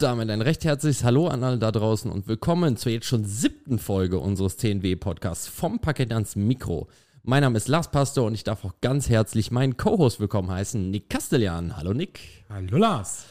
Und damit ein recht herzliches Hallo an alle da draußen und willkommen zur jetzt schon siebten Folge unseres TNW-Podcasts vom Paket ans Mikro. Mein Name ist Lars Pastor und ich darf auch ganz herzlich meinen Co-Host willkommen heißen, Nick Castellan. Hallo Nick. Hallo Lars.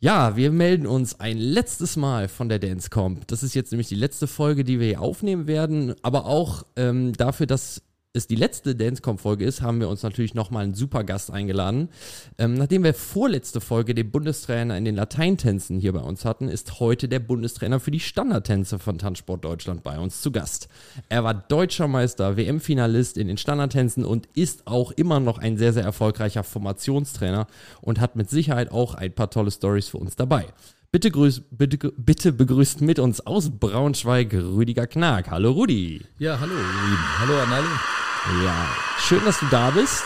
Ja, wir melden uns ein letztes Mal von der Dancecomp. Das ist jetzt nämlich die letzte Folge, die wir hier aufnehmen werden, aber auch ähm, dafür, dass es die letzte Dancecom-Folge ist, haben wir uns natürlich nochmal einen super Gast eingeladen. Ähm, nachdem wir vorletzte Folge den Bundestrainer in den Lateintänzen hier bei uns hatten, ist heute der Bundestrainer für die Standardtänze von Tanzsport Deutschland bei uns zu Gast. Er war deutscher Meister, WM-Finalist in den Standardtänzen und ist auch immer noch ein sehr, sehr erfolgreicher Formationstrainer und hat mit Sicherheit auch ein paar tolle Stories für uns dabei. Bitte, grüß, bitte, bitte begrüßt mit uns aus Braunschweig Rüdiger Knag. Hallo Rudi. Ja, hallo, Lieben. Hallo an alle. Ja, schön, dass du da bist.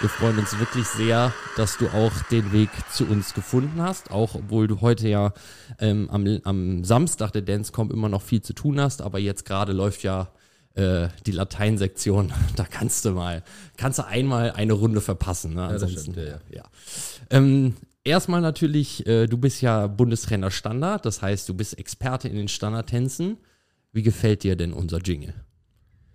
Wir freuen uns wirklich sehr, dass du auch den Weg zu uns gefunden hast, auch obwohl du heute ja ähm, am, am Samstag der Dancecom immer noch viel zu tun hast, aber jetzt gerade läuft ja äh, die Lateinsektion, da kannst du mal, kannst du einmal eine Runde verpassen. Ne? Ansonsten, stimmt, ja, ja. ja. Ähm, erstmal natürlich, äh, du bist ja Bundestrainer Standard, das heißt, du bist Experte in den Standardtänzen. Wie gefällt dir denn unser Jingle?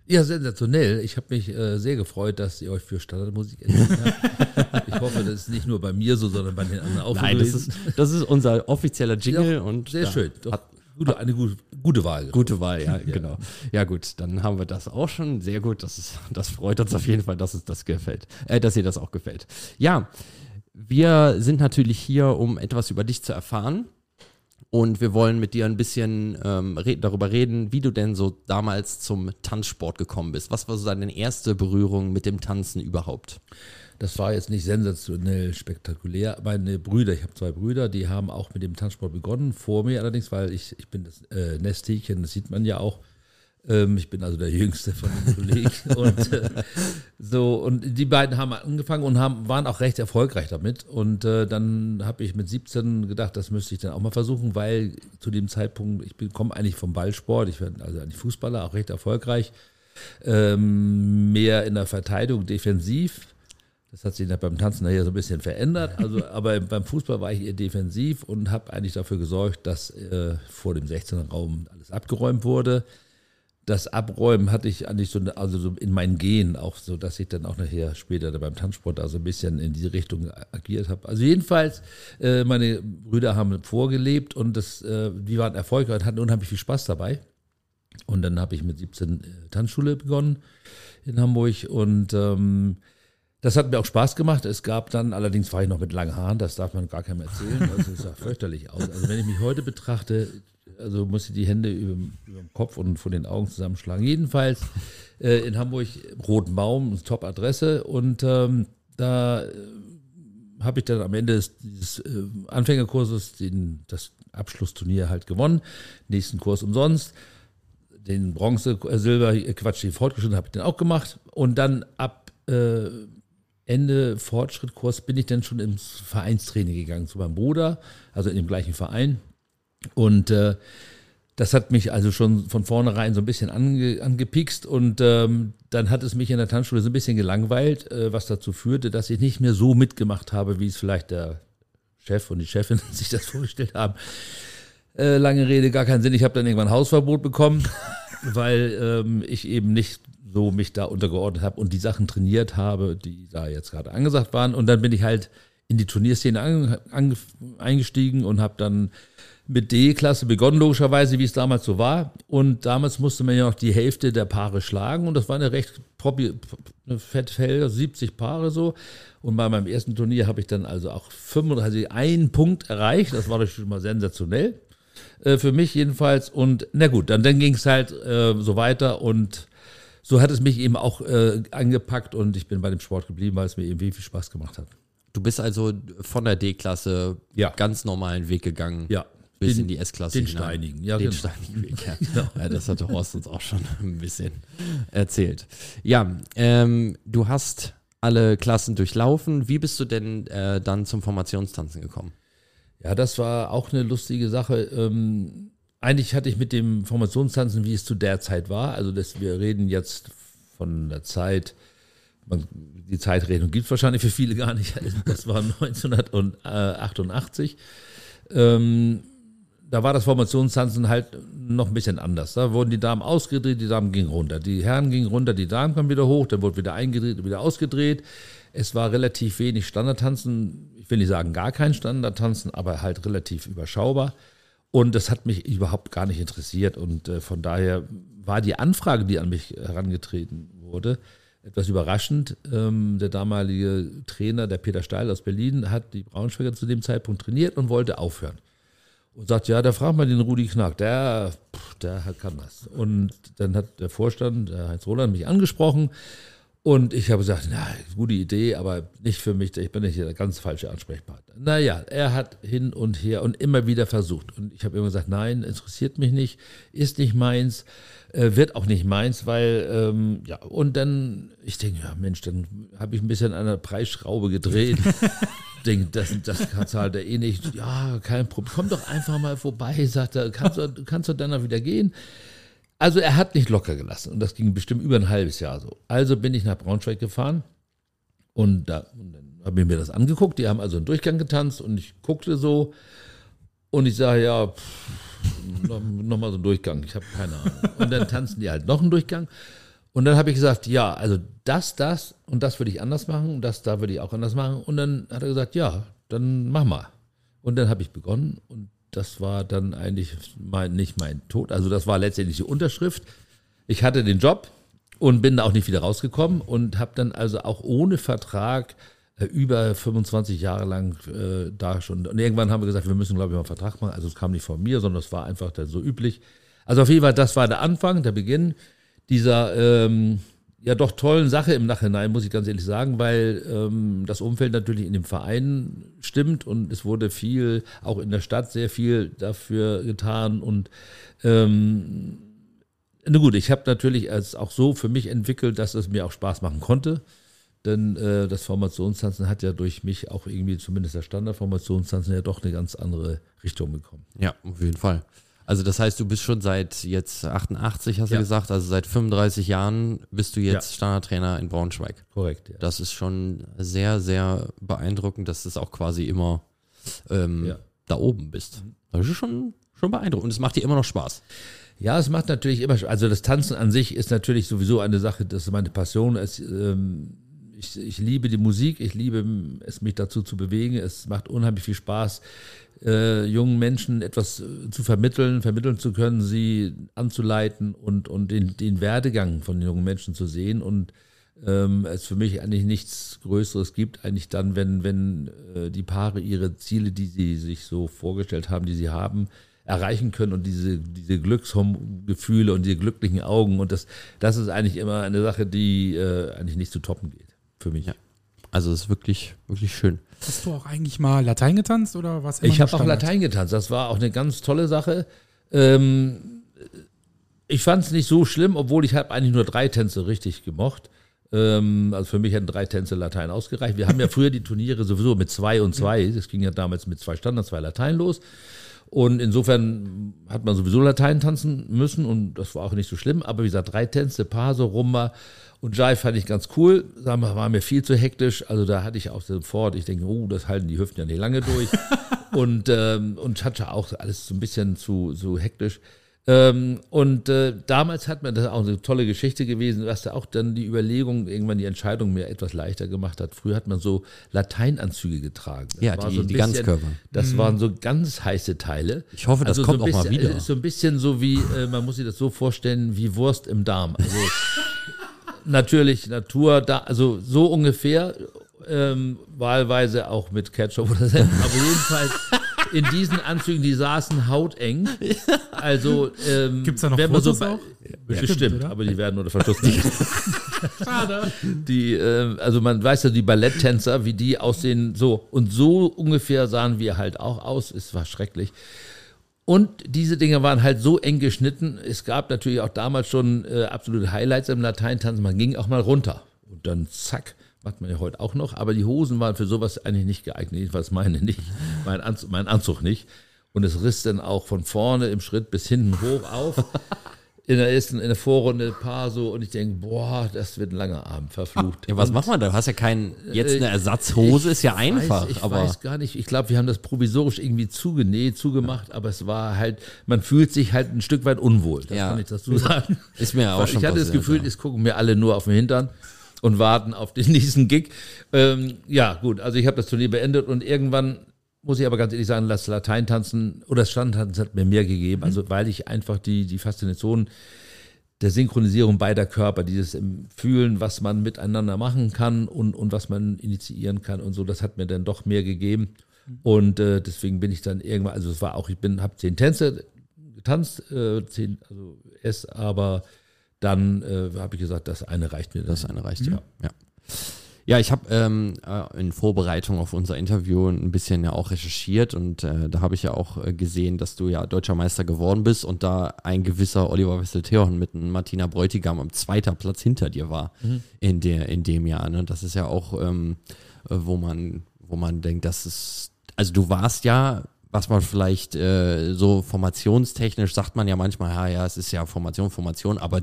Ja, sensationell. Ich habe mich äh, sehr gefreut, dass ihr euch für Standardmusik entschieden habt. ich hoffe, das ist nicht nur bei mir so, sondern bei den anderen auch Nein, das ist, das ist unser offizieller Jingle Ja, und sehr ja, schön. Doch, Hat, gute, eine gute, gute Wahl. gute Wahl, ja, genau. Ja gut, dann haben wir das auch schon. Sehr gut, das, ist, das freut uns auf jeden Fall, dass es das gefällt, äh, dass ihr das auch gefällt. Ja, wir sind natürlich hier, um etwas über dich zu erfahren. Und wir wollen mit dir ein bisschen ähm, re darüber reden, wie du denn so damals zum Tanzsport gekommen bist. Was war so deine erste Berührung mit dem Tanzen überhaupt? Das war jetzt nicht sensationell spektakulär. Meine Brüder, ich habe zwei Brüder, die haben auch mit dem Tanzsport begonnen, vor mir allerdings, weil ich, ich bin das äh, Nesthäkchen, das sieht man ja auch. Ähm, ich bin also der Jüngste von den Kollegen. und äh, so, und die beiden haben angefangen und haben, waren auch recht erfolgreich damit. Und äh, dann habe ich mit 17 gedacht, das müsste ich dann auch mal versuchen, weil zu dem Zeitpunkt, ich komme eigentlich vom Ballsport, ich bin also eigentlich Fußballer, auch recht erfolgreich. Ähm, mehr in der Verteidigung, defensiv. Das hat sich dann beim Tanzen nachher so ein bisschen verändert. Also, aber beim Fußball war ich eher defensiv und habe eigentlich dafür gesorgt, dass äh, vor dem 16er Raum alles abgeräumt wurde. Das Abräumen hatte ich eigentlich so, also so in meinen Genen auch so, dass ich dann auch nachher später beim Tanzsport also ein bisschen in diese Richtung agiert habe. Also jedenfalls, äh, meine Brüder haben vorgelebt und das, äh, die waren erfolgreich und hatten unheimlich viel Spaß dabei. Und dann habe ich mit 17 äh, Tanzschule begonnen in Hamburg und ähm, das hat mir auch Spaß gemacht. Es gab dann, allerdings war ich noch mit langen Haaren, das darf man gar keinem erzählen. Also es sah fürchterlich aus. Also wenn ich mich heute betrachte, also muss ich die Hände über, über dem Kopf und vor den Augen zusammenschlagen. Jedenfalls äh, in Hamburg, Roten Baum, Top-Adresse. Und ähm, da äh, habe ich dann am Ende des, dieses äh, Anfängerkurses den, das Abschlussturnier halt gewonnen. Nächsten Kurs umsonst. Den Bronze, äh, Silber, äh, Quatsch, den Fortgeschritten habe ich dann auch gemacht. Und dann ab äh, Ende Fortschrittkurs bin ich dann schon ins Vereinstraining gegangen zu meinem Bruder, also in dem gleichen Verein. Und äh, das hat mich also schon von vornherein so ein bisschen ange, angepikst und ähm, dann hat es mich in der Tanzschule so ein bisschen gelangweilt, äh, was dazu führte, dass ich nicht mehr so mitgemacht habe, wie es vielleicht der Chef und die Chefin sich das vorgestellt haben. Äh, lange Rede, gar keinen Sinn. Ich habe dann irgendwann Hausverbot bekommen, weil ähm, ich eben nicht so mich da untergeordnet habe und die Sachen trainiert habe, die da jetzt gerade angesagt waren. Und dann bin ich halt in die Turnierszene an, an, eingestiegen und habe dann mit D-Klasse begonnen, logischerweise, wie es damals so war. Und damals musste man ja noch die Hälfte der Paare schlagen. Und das war eine recht eine Fettfeld, 70 Paare so. Und bei meinem ersten Turnier habe ich dann also auch 35, einen Punkt erreicht. Das war natürlich schon mal sensationell. Äh, für mich jedenfalls. Und na gut, dann, dann ging es halt äh, so weiter. Und so hat es mich eben auch äh, angepackt. Und ich bin bei dem Sport geblieben, weil es mir eben viel Spaß gemacht hat. Du bist also von der D-Klasse Ja. ganz normalen Weg gegangen. Ja. Bis in die S-Klasse. den hinein. steinigen, ja, Den genau. steinigen Weg, ja. ja. Das hatte Horst uns auch schon ein bisschen erzählt. Ja, ähm, du hast alle Klassen durchlaufen. Wie bist du denn äh, dann zum Formationstanzen gekommen? Ja, das war auch eine lustige Sache. Ähm, eigentlich hatte ich mit dem Formationstanzen, wie es zu der Zeit war, also das, wir reden jetzt von der Zeit, man, die Zeitrechnung gibt es wahrscheinlich für viele gar nicht. Das war 1988. Ähm, da war das Formationstanzen halt noch ein bisschen anders. Da wurden die Damen ausgedreht, die Damen gingen runter. Die Herren gingen runter, die Damen kamen wieder hoch, dann wurde wieder eingedreht und wieder ausgedreht. Es war relativ wenig Standardtanzen. Ich will nicht sagen gar kein Standardtanzen, aber halt relativ überschaubar. Und das hat mich überhaupt gar nicht interessiert. Und äh, von daher war die Anfrage, die an mich herangetreten wurde, etwas überraschend. Ähm, der damalige Trainer, der Peter Steil aus Berlin, hat die Braunschweiger zu dem Zeitpunkt trainiert und wollte aufhören. Und sagt, ja, da fragt man den Rudi Knack, der, der kann das. Und dann hat der Vorstand, der Heinz Roland, mich angesprochen und ich habe gesagt, na, gute Idee, aber nicht für mich, ich bin nicht der ganz falsche Ansprechpartner. Naja, er hat hin und her und immer wieder versucht. Und ich habe immer gesagt, nein, interessiert mich nicht, ist nicht meins, äh, wird auch nicht meins, weil, ähm, ja, und dann, ich denke, ja, Mensch, dann habe ich ein bisschen an der Preisschraube gedreht. denke, das, das zahlt er eh nicht. Ja, kein Problem, komm doch einfach mal vorbei, sagt er, kannst du, kannst du dann auch wieder gehen? Also er hat nicht locker gelassen und das ging bestimmt über ein halbes Jahr so. Also bin ich nach Braunschweig gefahren und, da, habe ich mir das angeguckt. Die haben also einen Durchgang getanzt und ich guckte so und ich sage, ja, nochmal noch so einen Durchgang, ich habe keine Ahnung. Und dann tanzen die halt noch einen Durchgang. Und dann habe ich gesagt, ja, also das, das und das würde ich anders machen und das da würde ich auch anders machen. Und dann hat er gesagt, ja, dann mach mal. Und dann habe ich begonnen und das war dann eigentlich mein, nicht mein Tod. Also das war letztendlich die Unterschrift. Ich hatte den Job und bin auch nicht wieder rausgekommen und habe dann also auch ohne Vertrag äh, über 25 Jahre lang äh, da schon. Und irgendwann haben wir gesagt, wir müssen, glaube ich, mal einen Vertrag machen. Also es kam nicht von mir, sondern es war einfach dann so üblich. Also auf jeden Fall, das war der Anfang, der Beginn dieser ähm, ja doch tollen Sache im Nachhinein, muss ich ganz ehrlich sagen, weil ähm, das Umfeld natürlich in dem Verein stimmt und es wurde viel, auch in der Stadt sehr viel dafür getan und ähm, na gut, ich habe natürlich als auch so für mich entwickelt, dass es mir auch Spaß machen konnte. Denn äh, das Formationstanzen hat ja durch mich auch irgendwie, zumindest das Standardformationstanzen, ja doch eine ganz andere Richtung bekommen. Ja, auf jeden Fall. Also das heißt, du bist schon seit jetzt 88, hast ja. du gesagt, also seit 35 Jahren bist du jetzt ja. Standardtrainer in Braunschweig. Korrekt. Ja. Das ist schon sehr, sehr beeindruckend, dass du es auch quasi immer ähm, ja. da oben bist. Das ist schon, schon beeindruckend und es macht dir immer noch Spaß. Ja, es macht natürlich immer Spaß. Also das Tanzen an sich ist natürlich sowieso eine Sache, das ist meine Passion. Es, ähm, ich, ich liebe die Musik, ich liebe es, mich dazu zu bewegen. Es macht unheimlich viel Spaß äh, jungen Menschen etwas äh, zu vermitteln, vermitteln zu können, sie anzuleiten und, und den, den Werdegang von jungen Menschen zu sehen. Und ähm, es für mich eigentlich nichts Größeres gibt, eigentlich dann, wenn, wenn äh, die Paare ihre Ziele, die sie sich so vorgestellt haben, die sie haben, erreichen können und diese, diese Glücksgefühle und diese glücklichen Augen. Und das, das ist eigentlich immer eine Sache, die äh, eigentlich nicht zu toppen geht, für mich. Ja. Also es ist wirklich, wirklich schön. Hast du auch eigentlich mal Latein getanzt oder was? Ich habe auch Latein getanzt. Das war auch eine ganz tolle Sache. Ähm, ich fand es nicht so schlimm, obwohl ich habe eigentlich nur drei Tänze richtig gemocht. Ähm, also für mich hätten drei Tänze Latein ausgereicht. Wir haben ja früher die Turniere sowieso mit zwei und zwei. Das ging ja damals mit zwei Standards, zwei Latein los. Und insofern hat man sowieso Latein tanzen müssen und das war auch nicht so schlimm. Aber wie gesagt, drei Tänze, Paso, Rumba und Jive fand ich ganz cool. Sagen wir, war mir viel zu hektisch. Also da hatte ich auch sofort, ich denke, oh, das halten die Hüften ja nicht lange durch. und, ähm, und Chacha auch alles so ein bisschen zu, zu hektisch. Ähm, und äh, damals hat man das auch eine tolle Geschichte gewesen, was da auch dann die Überlegung, irgendwann die Entscheidung mir etwas leichter gemacht hat. Früher hat man so Lateinanzüge getragen. Das ja, die, so die bisschen, Ganzkörper. Das mhm. waren so ganz heiße Teile. Ich hoffe, das also kommt so bisschen, auch mal wieder. so ein bisschen so wie, äh, man muss sich das so vorstellen, wie Wurst im Darm. Also natürlich Natur, da, also so ungefähr, ähm, wahlweise auch mit Ketchup oder so. Aber jedenfalls in diesen Anzügen, die saßen hauteng. Also, ähm, Gibt es da noch Fotos so, auch? Ja, bestimmt, ja, aber die werden unter Verschluss Schade. Die, äh, also man weiß ja, die Balletttänzer, wie die aussehen, so. Und so ungefähr sahen wir halt auch aus. Es war schrecklich. Und diese Dinge waren halt so eng geschnitten. Es gab natürlich auch damals schon äh, absolute Highlights im Lateintanzen. Man ging auch mal runter. Und dann zack macht man ja heute auch noch, aber die Hosen waren für sowas eigentlich nicht geeignet, jedenfalls meine nicht, mein Anzug, mein Anzug nicht. Und es riss dann auch von vorne im Schritt bis hinten hoch auf. in der ersten, in der Vorrunde ein paar so und ich denke, boah, das wird ein langer Abend, verflucht. Ja, was und, macht man da? Du hast ja keinen, jetzt eine Äh, Ersatzhose ist ja weiß, einfach, ich aber weiß gar nicht. Ich glaube, wir haben das provisorisch irgendwie zugenäht, zugemacht, aber es war halt, man fühlt sich halt ein Stück weit unwohl. Das Ja. kann ich dazu sagen. ist mir auch Weil schon ich hatte das Gefühl, ja. es gucken mir alle nur auf den Hintern und warten auf den nächsten Gig. Ähm, ja, gut, also ich habe das Turnier beendet und irgendwann muss ich aber ganz ehrlich sagen, das Lateintanzen oder das Standtanzen hat mir mehr gegeben, also weil ich einfach die, die Faszination der Synchronisierung beider Körper, dieses Fühlen, was man miteinander machen kann und, und was man initiieren kann und so, das hat mir dann doch mehr gegeben. Und äh, deswegen bin ich dann irgendwann, also es war auch, ich bin, habe zehn Tänze getanzt, äh, zehn, also S, aber dann äh, habe ich gesagt, das eine reicht mir. Das dann. eine reicht, ja. Ja, ja ich habe ähm, äh, in Vorbereitung auf unser Interview ein bisschen ja auch recherchiert und äh, da habe ich ja auch äh, gesehen, dass du ja deutscher Meister geworden bist und da ein gewisser Oliver Wessel-Theon mit einem Martina Bräutigam am zweiter Platz hinter dir war in, der, in dem Jahr. Ne? Das ist ja auch, ähm, äh, wo man, wo man denkt, dass es, also du warst ja was man vielleicht äh, so formationstechnisch sagt man ja manchmal, ja, ja, es ist ja Formation, Formation, aber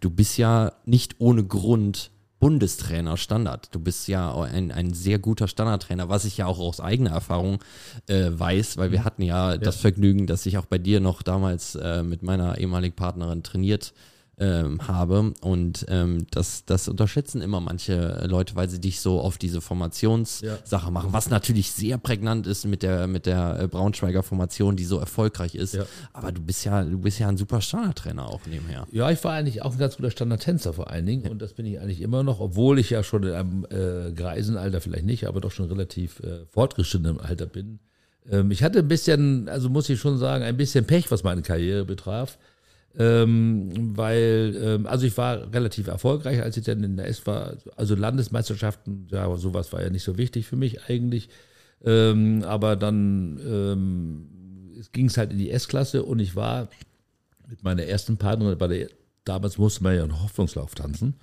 du bist ja nicht ohne Grund Bundestrainer Standard. Du bist ja ein, ein sehr guter Standardtrainer, was ich ja auch aus eigener Erfahrung äh, weiß, weil wir hatten ja, das Vergnügen, dass ich auch bei dir noch damals äh, mit meiner ehemaligen Partnerin trainiert ähm, habe und ähm, das, das unterschätzen immer manche Leute, weil sie dich so auf diese Formationssache machen, was natürlich sehr prägnant ist mit der mit der äh, Braunschweiger Formation, die so erfolgreich ist. Ja. Aber du bist ja du bist ja ein super Standardtrainer auch nebenher. Ja, ich war eigentlich auch ein ganz guter Standardtänzer vor allen Dingen und das bin ich eigentlich immer noch, obwohl ich ja schon in einem äh, Greisenalter vielleicht nicht, aber doch schon relativ äh, fortgeschrittenem Alter bin. Ähm, ich hatte ein bisschen, also muss ich schon sagen, ein bisschen Pech, was meine Karriere betraf. Ähm, weil, ähm, also ich war relativ erfolgreich, als ich dann in der S war. Also Landesmeisterschaften, ja, aber sowas war ja nicht so wichtig für mich eigentlich. Ähm, aber dann ähm, ging es halt in die S-Klasse und ich war mit meiner ersten Partnerin, bei der, damals musste man ja einen Hoffnungslauf tanzen.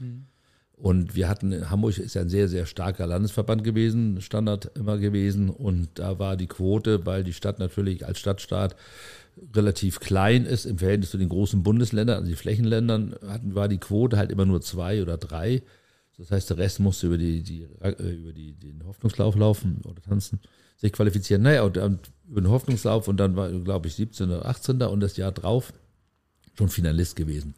Und wir hatten in Hamburg ist ja ein sehr, sehr starker Landesverband gewesen, Standard immer gewesen. Und da war die Quote, weil die Stadt natürlich als Stadtstaat relativ klein ist im Verhältnis zu den großen Bundesländern, also die Flächenländern, hatten, war die Quote halt immer nur zwei oder drei. Das heißt, der Rest musste über, die, die, äh, über die, den Hoffnungslauf laufen oder tanzen, sich qualifizieren. Naja, und dann über den Hoffnungslauf und dann war, glaube ich, 17. oder 18. und das Jahr drauf schon Finalist gewesen.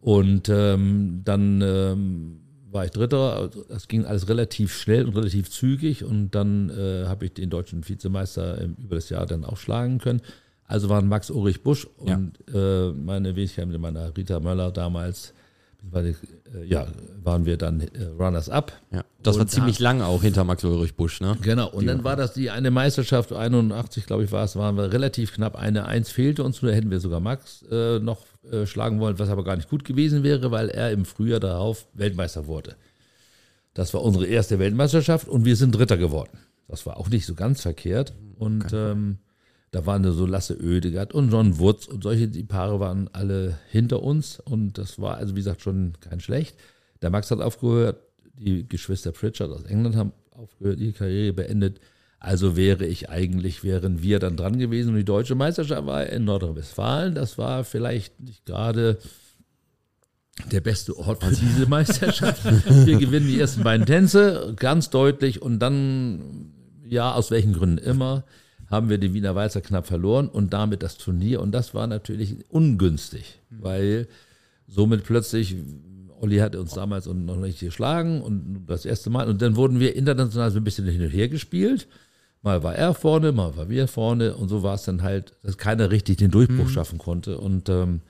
Und ähm, dann ähm, war ich Dritter. Also das ging alles relativ schnell und relativ zügig. Und dann äh, habe ich den deutschen Vizemeister ähm, über das Jahr dann auch schlagen können. Also waren Max Ulrich Busch Ja. und äh, meine Wenigkeit mit meiner Rita Möller damals, beziehungsweise, äh, ja, waren wir dann äh, Runners-up. Ja. Das war Und ziemlich lang auch hinter Max Ulrich Busch, ne? Genau, und dann war das die eine Meisterschaft, 81 glaube ich war es, waren wir relativ knapp. Eine Eins fehlte uns, da hätten wir sogar Max äh, noch äh, schlagen wollen, was aber gar nicht gut gewesen wäre, weil er im Frühjahr darauf Weltmeister wurde. Das war unsere erste Weltmeisterschaft und wir sind Dritter geworden. Das war auch nicht so ganz verkehrt. Und ähm, da waren so Lasse Oedegaard und John Wurz und solche, die Paare waren alle hinter uns. Und das war also, wie gesagt, schon kein schlecht. Der Max hat aufgehört, die Geschwister Pritchard aus England haben aufgehört, ihre Karriere beendet. Also wäre ich eigentlich, wären wir dann dran gewesen. Und die deutsche Meisterschaft war in Nordrhein-Westfalen. Das war vielleicht nicht gerade der beste Ort für diese Meisterschaft. Wir gewinnen die ersten beiden Tänze ganz deutlich und dann, ja, aus welchen Gründen immer, haben wir den Wiener Walzer knapp verloren und damit das Turnier. Und das war natürlich ungünstig, weil somit plötzlich, Olli hatte uns damals noch nicht geschlagen und das erste Mal. Und dann wurden wir international so ein bisschen hin und her gespielt. Mal war er vorne, mal war wir vorne und so war es dann halt, dass keiner richtig den Durchbruch schaffen konnte. Und ähm,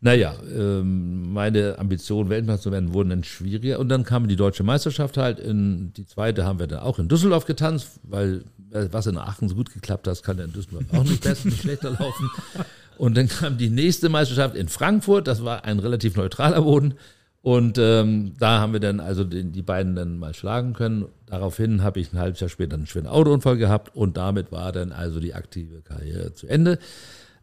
naja, ähm, meine Ambitionen, Weltmeister zu werden, wurden dann schwieriger. Und dann kam die deutsche Meisterschaft halt. In, die zweite haben wir dann auch in Düsseldorf getanzt, weil äh, was in Aachen so gut geklappt hat, kann ja in Düsseldorf auch nicht besser, nicht schlechter laufen. Und dann kam die nächste Meisterschaft in Frankfurt. Das war ein relativ neutraler Boden. Und ähm, da haben wir dann also den, die beiden dann mal schlagen können. Daraufhin habe ich ein halbes Jahr später einen schweren Autounfall gehabt und damit war dann also die aktive Karriere zu Ende.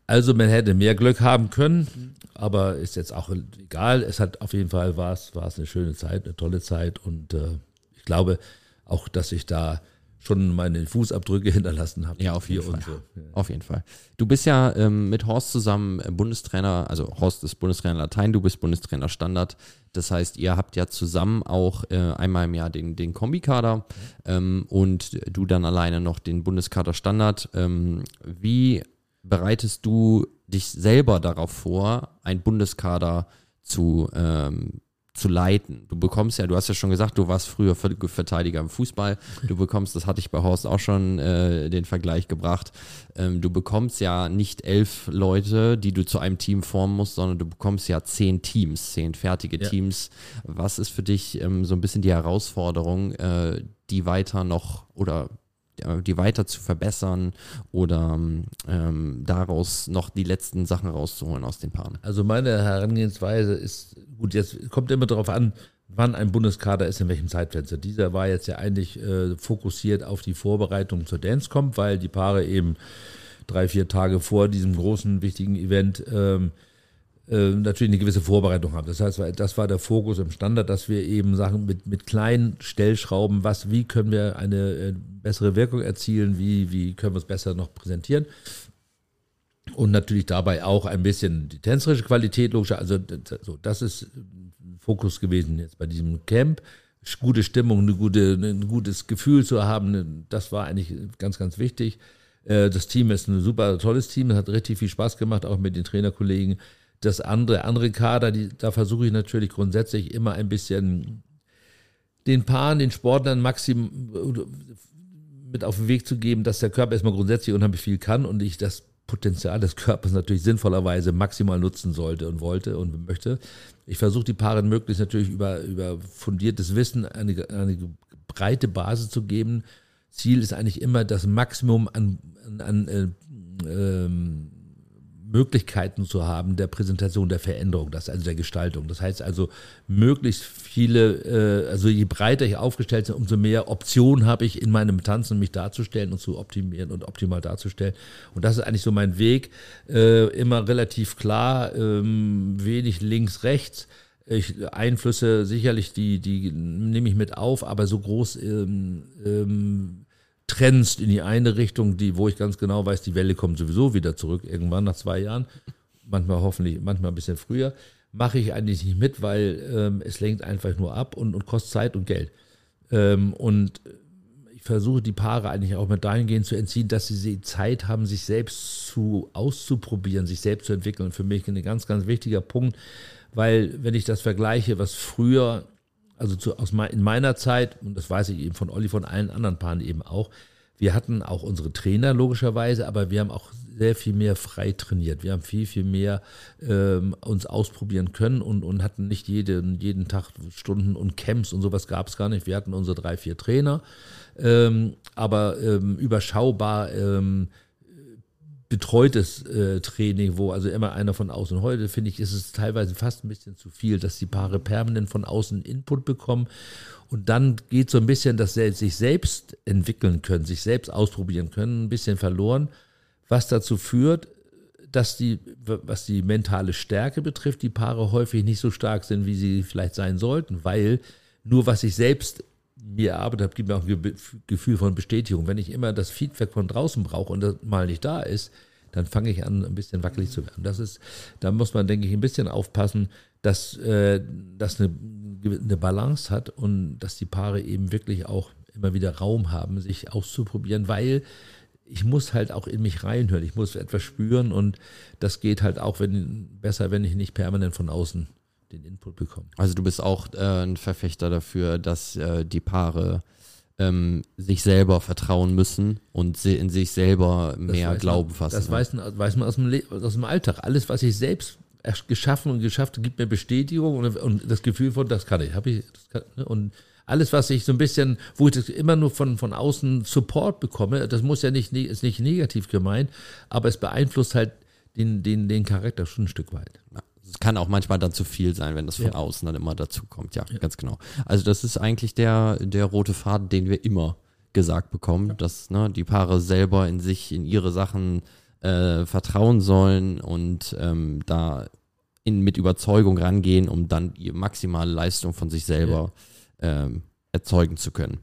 Also man hätte mehr Glück haben können, aber ist jetzt auch egal. Es hat auf jeden Fall war es, eine schöne Zeit, eine tolle Zeit und äh, ich glaube auch, dass ich da schon meine Fußabdrücke hinterlassen habe. Ja, auf jeden Fall. so. Ja. Auf jeden Fall. Du bist ja ähm, mit Horst zusammen äh, Bundestrainer, also Horst ist Bundestrainer Latein, du bist Bundestrainer Standard. Das heißt, ihr habt ja zusammen auch äh, einmal im Jahr den, den Kombikader ähm, und du dann alleine noch den Bundeskader Standard. Ähm, wie bereitest du dich selber darauf vor, einen Bundeskader zu, ähm, zu leiten. Du bekommst ja, du hast ja schon gesagt, du warst früher Ver- Verteidiger im Fußball. Du bekommst, das hatte ich bei Horst auch schon äh, den Vergleich gebracht, ähm, du bekommst ja nicht elf Leute, die du zu einem Team formen musst, sondern du bekommst ja zehn Teams, zehn fertige Ja. Teams. Was ist für dich ähm, so ein bisschen die Herausforderung, äh, die weiter noch oder die weiter zu verbessern oder ähm, daraus noch die letzten Sachen rauszuholen aus den Paaren? Also meine Herangehensweise ist, gut, jetzt kommt immer darauf an, wann ein Bundeskader ist, in welchem Zeitfenster. Dieser war jetzt ja eigentlich äh, fokussiert auf die Vorbereitung zur Dancecomp, weil die Paare eben drei, vier Tage vor diesem großen, wichtigen Event ähm, äh, natürlich eine gewisse Vorbereitung haben. Das heißt, das war der Fokus im Standard, dass wir eben Sachen mit, mit kleinen Stellschrauben, was, wie können wir eine äh, bessere Wirkung erzielen, wie, wie können wir es besser noch präsentieren. Und natürlich dabei auch ein bisschen die tänzerische Qualität, logisch. Also so, das ist Fokus gewesen jetzt bei diesem Camp. Gute Stimmung, eine gute, ein gutes Gefühl zu haben, das war eigentlich ganz, ganz wichtig. Äh, Das Team ist ein super tolles Team, hat richtig viel Spaß gemacht, auch mit den Trainerkollegen. Das andere, andere Kader, die, da versuche ich natürlich grundsätzlich immer ein bisschen den Paaren, den Sportlern maxim mit auf den Weg zu geben, dass der Körper erstmal grundsätzlich unheimlich viel kann und ich das Potenzial des Körpers natürlich sinnvollerweise maximal nutzen sollte und wollte und möchte. Ich versuche die Paare möglichst natürlich über, über fundiertes Wissen eine, eine breite Basis zu geben. Ziel ist eigentlich immer das Maximum an, an, an äh, ähm, Möglichkeiten zu haben der Präsentation, der Veränderung, das also der Gestaltung. Das heißt also, möglichst viele, äh, also je breiter ich aufgestellt bin, umso mehr Optionen habe ich in meinem Tanzen, mich darzustellen und zu optimieren und optimal darzustellen. Und das ist eigentlich so mein Weg. Äh, immer relativ klar, ähm, wenig links, rechts. Ich, Einflüsse sicherlich, die, die nehme ich mit auf, aber so groß ähm, ähm, Trends in die eine Richtung, die, wo ich ganz genau weiß, die Welle kommt sowieso wieder zurück, irgendwann nach zwei Jahren, manchmal hoffentlich, manchmal ein bisschen früher, mache ich eigentlich nicht mit, weil ähm, es lenkt einfach nur ab und, und kostet Zeit und Geld. Ähm, und ich versuche die Paare eigentlich auch mit dahingehend zu entziehen, dass sie Zeit haben, sich selbst zu auszuprobieren, sich selbst zu entwickeln. Für mich ein ganz, ganz wichtiger Punkt, weil wenn ich das vergleiche, was früher also zu, aus mei- in meiner Zeit, und das weiß ich eben von Olli, von allen anderen Paaren eben auch, wir hatten auch unsere Trainer logischerweise, aber wir haben auch sehr viel mehr frei trainiert. Wir haben viel, viel mehr ähm, uns ausprobieren können und, und hatten nicht jeden, jeden Tag Stunden und Camps und sowas gab es gar nicht. Wir hatten unsere drei, vier Trainer, ähm, aber ähm, überschaubar ähm, betreutes äh, Training, wo also immer einer von außen. Heute finde ich, ist es teilweise fast ein bisschen zu viel, dass die Paare permanent von außen Input bekommen. Und dann geht so ein bisschen, dass sie sich selbst entwickeln können, sich selbst ausprobieren können, ein bisschen verloren, was dazu führt, dass die, was die mentale Stärke betrifft, die Paare häufig nicht so stark sind, wie sie vielleicht sein sollten, weil nur was ich selbst mir erarbeitet habe, gibt mir auch ein Ge- Gefühl von Bestätigung. Wenn ich immer das Feedback von draußen brauche und das mal nicht da ist, dann fange ich an, ein bisschen wackelig zu werden. Das ist, da muss man, denke ich, ein bisschen aufpassen, dass äh, das eine, eine Balance hat und dass die Paare eben wirklich auch immer wieder Raum haben, sich auszuprobieren, weil ich muss halt auch in mich reinhören, ich muss etwas spüren und das geht halt auch wenn, besser, wenn ich nicht permanent von außen den Input bekomme. Also du bist auch äh, ein Verfechter dafür, dass äh, die Paare ähm, sich selber vertrauen müssen und in sich selber mehr Glauben man, fassen. Das weiß, man- weiß man aus dem, Le aus dem Alltag. Alles, was ich selbst geschaffen und geschafft habe, gibt mir Bestätigung und, und das Gefühl von, das kann ich. Hab ich kann, ne? und alles, was ich so ein bisschen, wo ich das immer nur von, von außen Support bekomme, das muss ja nicht, ne- ist nicht negativ gemeint, aber es beeinflusst halt den, den, den Charakter schon ein Stück weit. Es kann auch manchmal dann zu viel sein, wenn das von Ja. außen dann immer dazu kommt. Ja, ganz genau. Also das ist eigentlich der, der rote Faden, den wir immer gesagt bekommen, dass ne, die Paare selber in sich, in ihre Sachen äh, vertrauen sollen und ähm, da in, mit Überzeugung rangehen, um dann die maximale Leistung von sich selber ähm, erzeugen zu können.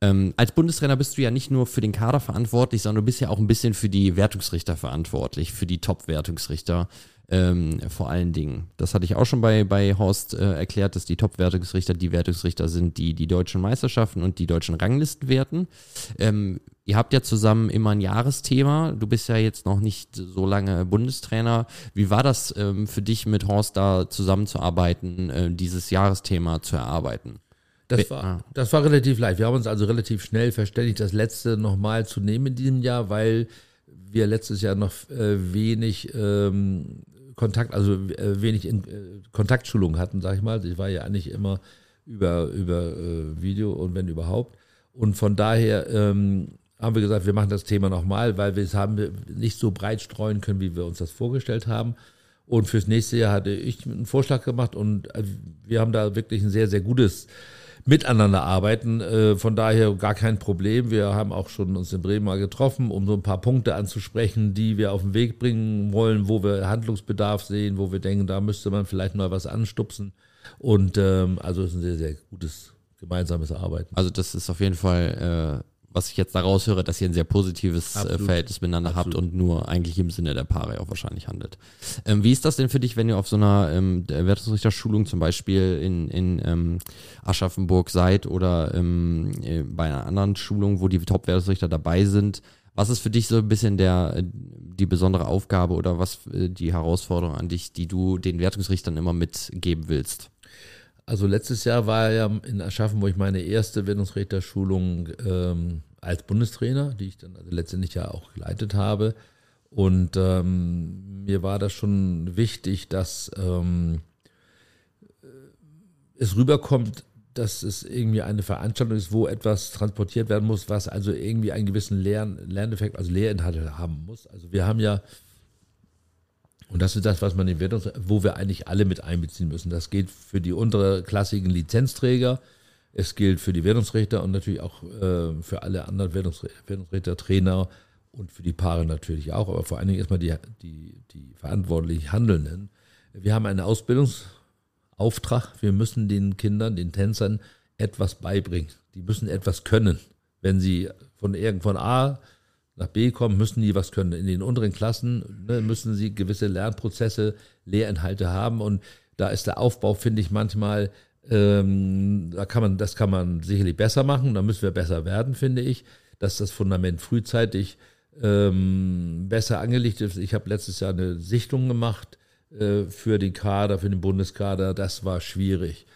Ähm, als Bundestrainer bist du ja nicht nur für den Kader verantwortlich, sondern du bist ja auch ein bisschen für die Wertungsrichter verantwortlich, für die Top-Wertungsrichter. Ähm, vor allen Dingen. Das hatte ich auch schon bei, bei Horst äh, erklärt, dass die Top-Wertungsrichter die Wertungsrichter sind, die die deutschen Meisterschaften und die deutschen Ranglisten werten. Ähm, ihr habt ja zusammen immer ein Jahresthema. Du bist ja jetzt noch nicht so lange Bundestrainer. Wie war das ähm, für dich mit Horst da zusammenzuarbeiten, äh, dieses Jahresthema zu erarbeiten? Das war, das war relativ leicht. Wir haben uns also relativ schnell verständigt, das letzte nochmal zu nehmen in diesem Jahr, weil wir letztes Jahr noch äh, wenig ähm, Kontakt, also äh, wenig in, äh, Kontaktschulung hatten, sag ich mal. Ich war ja eigentlich immer über, über äh, Video und wenn überhaupt. Und von daher ähm, haben wir gesagt, wir machen das Thema nochmal, weil wir es haben nicht so breit streuen können, wie wir uns das vorgestellt haben. Und fürs nächste Jahr hatte ich einen Vorschlag gemacht und äh, wir haben da wirklich ein sehr, sehr gutes miteinander arbeiten. Äh, von daher gar kein Problem. Wir haben auch schon uns in Bremen mal getroffen, um so ein paar Punkte anzusprechen, die wir auf den Weg bringen wollen, wo wir Handlungsbedarf sehen, wo wir denken, da müsste man vielleicht mal was anstupsen. Und ähm, also es ist ein sehr, sehr gutes gemeinsames Arbeiten. Also das ist auf jeden Fall äh, was ich jetzt daraus höre, dass ihr ein sehr positives äh. Verhältnis miteinander Absolut. habt und nur eigentlich im Sinne der Paare auch wahrscheinlich handelt. Ähm, wie ist das denn für dich, wenn ihr auf so einer ähm, Wertungsrichterschulung zum Beispiel in, in ähm, Aschaffenburg seid oder ähm, äh, bei einer anderen Schulung, wo die Top-Wertungsrichter dabei sind? Was ist für dich so ein bisschen der, äh, die besondere Aufgabe oder was äh, die Herausforderung an dich, die du den Wertungsrichtern immer mitgeben willst? Also letztes Jahr war ja in Aschaffenburg meine erste Wendungsrichterschulung ähm, als Bundestrainer, die ich dann also letztendlich ja auch geleitet habe. Und ähm, mir war das schon wichtig, dass ähm, es rüberkommt, dass es irgendwie eine Veranstaltung ist, wo etwas transportiert werden muss, was also irgendwie einen gewissen Lern Lerneffekt, also Lehrinhalte haben muss. Also wir haben ja und das ist das, was man in Wertungs wo wir eigentlich alle mit einbeziehen müssen. Das gilt für die unterklassigen Lizenzträger, es gilt für die Wertungsrichter und natürlich auch äh, für alle anderen Wertungsrichter, Wertungsrichter, Trainer und für die Paare natürlich auch, aber vor allen Dingen erstmal die, die, die verantwortlich Handelnden. Wir haben einen Ausbildungsauftrag. Wir müssen den Kindern, den Tänzern etwas beibringen. Die müssen etwas können. Wenn sie von irgend A nach B kommen, müssen die was können. In den unteren Klassen ne, müssen sie gewisse Lernprozesse, Lehrinhalte haben und da ist der Aufbau, finde ich, manchmal, ähm, da kann man, das kann man sicherlich besser machen, da müssen wir besser werden, finde ich, dass das Fundament frühzeitig ähm, besser angelegt ist. Ich habe letztes Jahr eine Sichtung gemacht äh, für den Kader, für den Bundeskader, das war schwierig.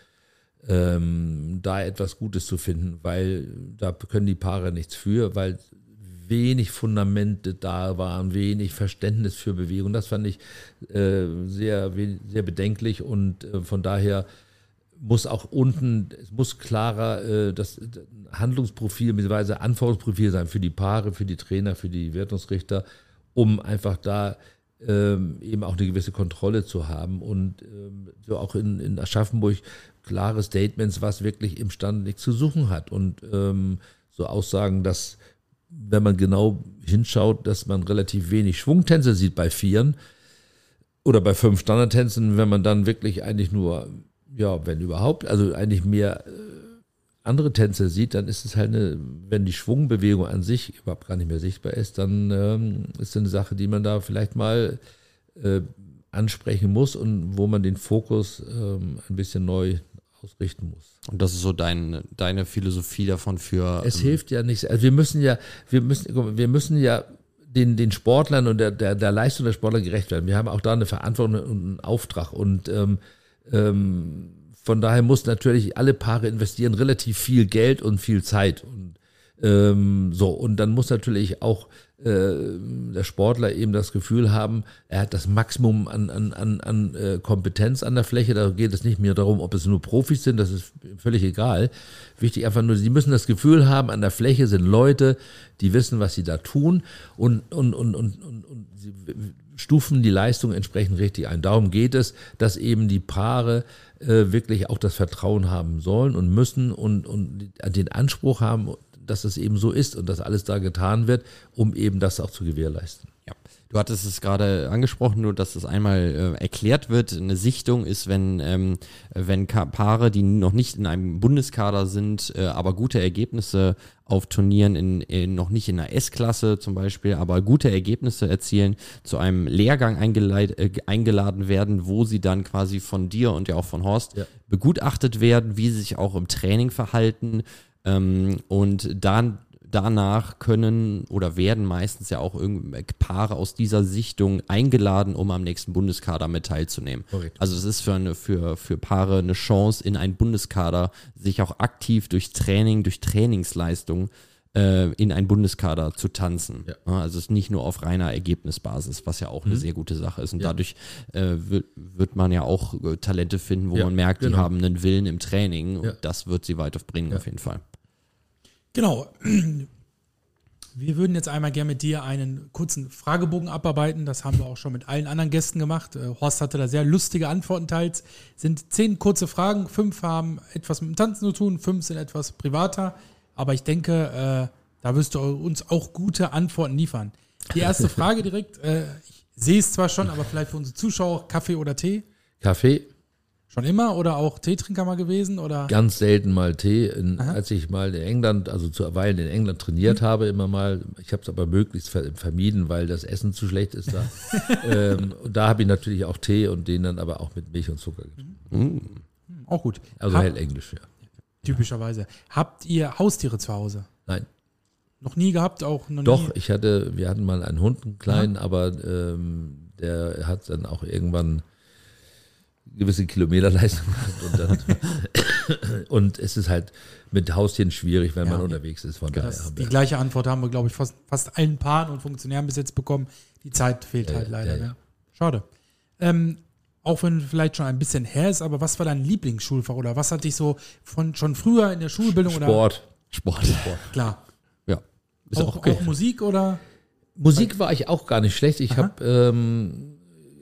Ähm, da etwas Gutes zu finden, weil da können die Paare nichts für, weil wenig Fundamente da waren, wenig Verständnis für Bewegung. Das fand ich äh, sehr, sehr bedenklich und äh, von daher muss auch unten, es muss klarer äh, das Handlungsprofil bzw. Anforderungsprofil sein für die Paare, für die Trainer, für die Wertungsrichter, um einfach da ähm, eben auch eine gewisse Kontrolle zu haben und ähm, so auch in, in Aschaffenburg klare Statements, was wirklich im Stand nichts zu suchen hat und ähm, so Aussagen, dass wenn man genau hinschaut, dass man relativ wenig Schwungtänze sieht bei Vieren oder bei fünf Standardtänzen, wenn man dann wirklich eigentlich nur, ja, wenn überhaupt, also eigentlich mehr äh, andere Tänze sieht, dann ist es halt eine, wenn die Schwungbewegung an sich überhaupt gar nicht mehr sichtbar ist, dann ähm, ist es eine Sache, die man da vielleicht mal äh, ansprechen muss und wo man den Fokus ähm, ein bisschen neu ausrichten muss. Und das ist so dein, deine Philosophie davon für. Es ähm, hilft ja nicht. Also wir müssen ja, wir müssen, wir müssen ja den, den Sportlern und der, der, der Leistung der Sportler gerecht werden. Wir haben auch da eine Verantwortung und einen Auftrag. Und ähm, ähm, von daher muss natürlich alle Paare investieren relativ viel Geld und viel Zeit. Und ähm, so, und dann muss natürlich auch der Sportler eben das Gefühl haben, er hat das Maximum an, an, an, an äh, Kompetenz an der Fläche. Da geht es nicht mehr darum, ob es nur Profis sind, das ist völlig egal. Wichtig einfach nur, sie müssen das Gefühl haben, an der Fläche sind Leute, die wissen, was sie da tun und, und, und, und, und, und sie stufen die Leistung entsprechend richtig ein. Darum geht es, dass eben die Paare äh, wirklich auch das Vertrauen haben sollen und müssen und, und den Anspruch haben, dass es eben so ist und dass alles da getan wird, um eben das auch zu gewährleisten. Ja. Du hattest es gerade angesprochen, nur dass es einmal äh, erklärt wird. Eine Sichtung ist, wenn, ähm, wenn Paare, die noch nicht in einem Bundeskader sind, äh, aber gute Ergebnisse auf Turnieren in, in noch nicht in der S-Klasse zum Beispiel, aber gute Ergebnisse erzielen, zu einem Lehrgang äh, eingeladen werden, wo sie dann quasi von dir und ja auch von Horst Ja. begutachtet werden, wie sie sich auch im Training verhalten. Ähm, und dann danach können oder werden meistens ja auch Paare aus dieser Sichtung eingeladen, um am nächsten Bundeskader mit teilzunehmen. Korrekt. Also es ist für, eine, für, für Paare eine Chance, in einen Bundeskader sich auch aktiv durch Training, durch Trainingsleistung äh, in einen Bundeskader zu tanzen. Ja. Also es ist nicht nur auf reiner Ergebnisbasis, was ja auch eine sehr gute Sache ist. Und Mhm. Ja. dadurch äh, wird, wird man ja auch äh, Talente finden, wo Ja, man merkt, die genau. haben einen Willen im Training und Ja. das wird sie weiterbringen auf jeden Fall. Genau. Wir würden jetzt einmal gerne mit dir einen kurzen Fragebogen abarbeiten. Das haben wir auch schon mit allen anderen Gästen gemacht. Äh, Horst hatte da sehr lustige Antworten teils. Sind zehn kurze Fragen. Fünf haben etwas mit dem Tanzen zu tun, fünf sind etwas privater. Aber ich denke, äh, da wirst du uns auch gute Antworten liefern. Die erste Frage direkt. Äh, ich sehe es zwar schon, aber vielleicht für unsere Zuschauer Kaffee oder Tee. Kaffee, Schon immer oder auch Teetrinker mal gewesen? Oder? ganz selten mal Tee. In, als ich mal in England, also zu Weilen in England trainiert habe, immer mal, ich habe es aber möglichst ver vermieden, weil das Essen zu schlecht ist da. ähm, und da habe ich natürlich auch Tee und den dann aber auch mit Milch und Zucker getrunken. Auch gut. Also Hab- hell Englisch, ja. Typischerweise. Habt ihr Haustiere zu Hause? Nein. Noch nie gehabt, auch noch Doch, nie. ich hatte, wir hatten mal einen Hund, einen kleinen, aber ähm, der hat dann auch irgendwann gewisse Kilometerleistung gehabt und, dann, und es ist halt mit Haustieren schwierig, wenn Ja. man unterwegs ist. Von daher die gleiche Antwort haben wir, glaube ich, fast, fast allen Paaren und Funktionären bis jetzt bekommen. Die Zeit fehlt Ja, halt ja, leider. ja, ja. Ne? Schade. Ähm, auch wenn vielleicht schon ein bisschen her ist, aber was war dein Lieblingsschulfach oder was hat dich so von schon früher in der Schulbildung Sport. Sport. oder klar? Ja. Ist Auch, auch okay. auch Musik oder? Musik war ich auch gar nicht schlecht. Ich Aha. habe ähm,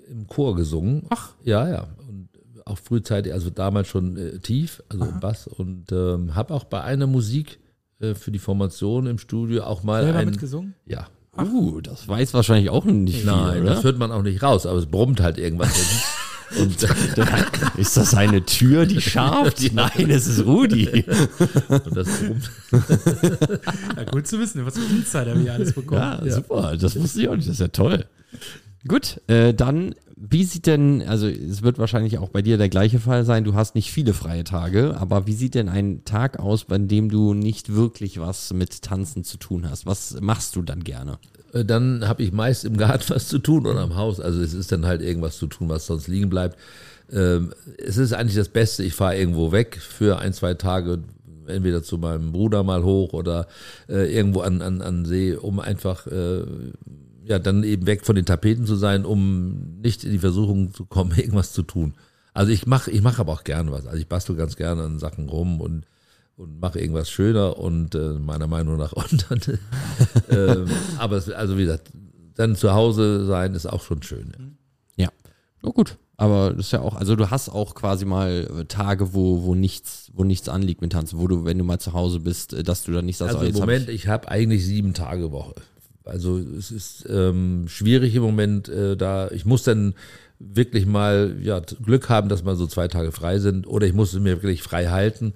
im Chor gesungen. Ach. Ja, ja. Und auch frühzeitig, also damals schon äh, tief, also im Bass. Und ähm, habe auch bei einer Musik äh, für die Formation im Studio auch mal Selber ein. mitgesungen? Ja. Uh, das weiß wahrscheinlich auch nicht viel, Nein, oder? das hört man auch nicht raus, aber es brummt halt irgendwas. und Ist das eine Tür, die scharft? Nein, es ist Rudi. Und das brummt. Ja, gut zu wissen, was für Insider wir alles bekommen. Ja, super. Das wusste ich auch nicht. Das ist ja toll. Gut, äh, dann, wie sieht denn, also es wird wahrscheinlich auch bei dir der gleiche Fall sein, du hast nicht viele freie Tage, aber wie sieht denn ein Tag aus, bei dem du nicht wirklich was mit Tanzen zu tun hast? Was machst du dann gerne? Äh, Dann habe ich meist im Garten was zu tun oder am Haus. Also es ist dann halt irgendwas zu tun, was sonst liegen bleibt. Ähm, es ist eigentlich das Beste, ich fahre irgendwo weg für ein, zwei Tage, entweder zu meinem Bruder mal hoch oder äh, irgendwo an, an, an See, um einfach äh, ja dann eben weg von den Tapeten zu sein, um nicht in die Versuchung zu kommen, irgendwas zu tun. Also ich mache ich mache aber auch gerne was. Also ich bastel ganz gerne an Sachen rum und und mache irgendwas schöner und äh, meiner Meinung nach und dann, ähm, aber es, also wie gesagt, dann zu Hause sein ist auch schon schön. Ja. Ja. Oh gut. Aber das ist ja auch, also du hast auch quasi mal äh, Tage, wo, wo nichts, wo nichts anliegt mit Tanzen, wo du, wenn du mal zu Hause bist, äh, dass du dann nicht sagst, Also oh, im jetzt hab Moment, ich habe eigentlich sieben Tage Woche. Also es ist ähm, schwierig im Moment, äh, da ich muss dann wirklich mal ja, Glück haben, dass mal so zwei Tage frei sind oder ich muss es mir wirklich frei halten.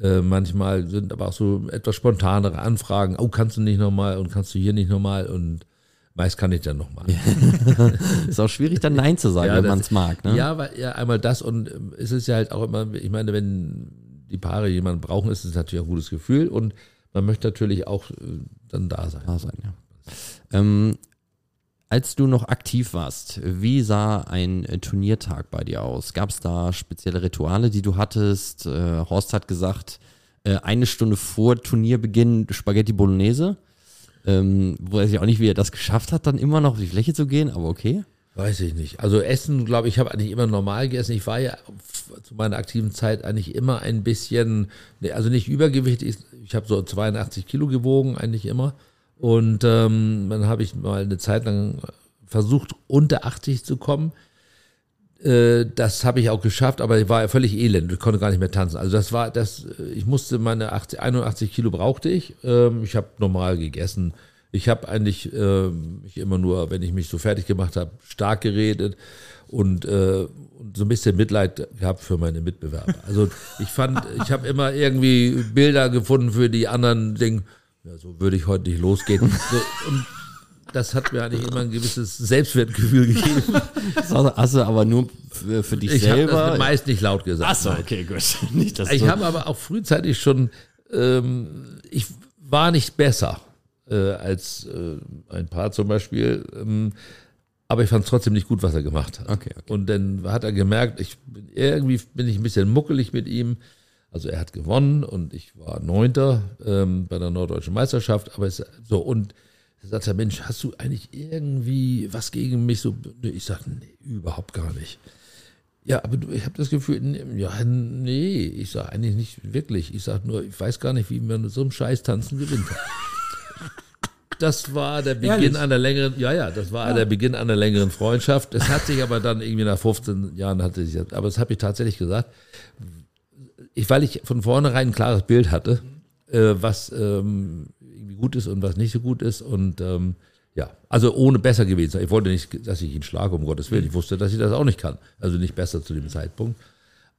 Äh, manchmal sind aber auch so etwas spontanere Anfragen. Oh, kannst du nicht nochmal und kannst du hier nicht nochmal und meist kann ich dann nochmal. ist auch schwierig dann Nein zu sagen, Ja, wenn man es mag, ne? Ja, weil ja einmal das und ähm, es ist ja halt auch immer, ich meine, wenn die Paare jemanden brauchen, ist es natürlich auch ein gutes Gefühl und man möchte natürlich auch äh, dann da sein. da sein, ja. Ähm, als du noch aktiv warst, wie sah ein äh, Turniertag bei dir aus? Gab es da spezielle Rituale, die du hattest? Äh, Horst hat gesagt, äh, eine Stunde vor Turnierbeginn Spaghetti Bolognese. Ähm, weiß ich auch nicht, wie er das geschafft hat, dann immer noch auf die Fläche zu gehen, aber okay. Weiß ich nicht. Also Essen, glaube ich, ich habe eigentlich immer normal gegessen. Ich war ja zu meiner aktiven Zeit eigentlich immer ein bisschen, ne, also nicht übergewichtig. Ich habe so 82 Kilo gewogen, eigentlich immer. Und ähm, dann habe ich mal eine Zeit lang versucht, unter 80 zu kommen. Äh, das habe ich auch geschafft, aber ich war völlig elend. Ich konnte gar nicht mehr tanzen. Also das war das, ich musste meine 80, 81 Kilo brauchte ich. Ähm, ich habe normal gegessen, Ich habe eigentlich äh, immer nur, wenn ich mich so fertig gemacht habe, stark geredet und, äh, und so ein bisschen Mitleid gehabt für meine Mitbewerber. Also ich fand, ich habe immer irgendwie Bilder gefunden für die anderen, denken, ja, so würde ich heute nicht losgehen. So, und das hat mir eigentlich immer ein gewisses Selbstwertgefühl gegeben. Hast du aber nur für, für dich Ich habe selber. das meist nicht laut gesagt. Achso, okay, gut. Nicht, Ich habe aber auch frühzeitig schon, ähm, ich war nicht besser äh, als äh, ein Paar zum Beispiel, ähm, aber ich fand es trotzdem nicht gut, was er gemacht hat. Okay, okay. Und dann hat er gemerkt, ich bin, irgendwie bin ich ein bisschen muckelig mit ihm. Also er hat gewonnen und ich war Neunter ähm, bei der Norddeutschen Meisterschaft, aber es, so und da sagt er, Mensch, hast du eigentlich irgendwie was gegen mich? So, ich sage, nee, überhaupt gar nicht. Ja, aber ich habe das Gefühl, nee, ja, nee, ich sage eigentlich nicht wirklich. Ich sage nur, ich weiß gar nicht, wie man mit so einem Scheiß tanzen gewinnt. Das war der Beginn Ehrlich? einer längeren, ja, ja, das war der Beginn einer längeren Freundschaft. Es hat sich aber dann irgendwie nach 15 Jahren hatte das- aber das habe ich tatsächlich gesagt, ich, weil ich von vornherein ein klares Bild hatte, äh, was ähm, gut ist und was nicht so gut ist und ähm, ja, also ohne besser gewesen sein. Ich wollte nicht, dass ich ihn schlage, um Gottes Willen. Ich wusste, dass ich das auch nicht kann. Also nicht besser zu dem Zeitpunkt.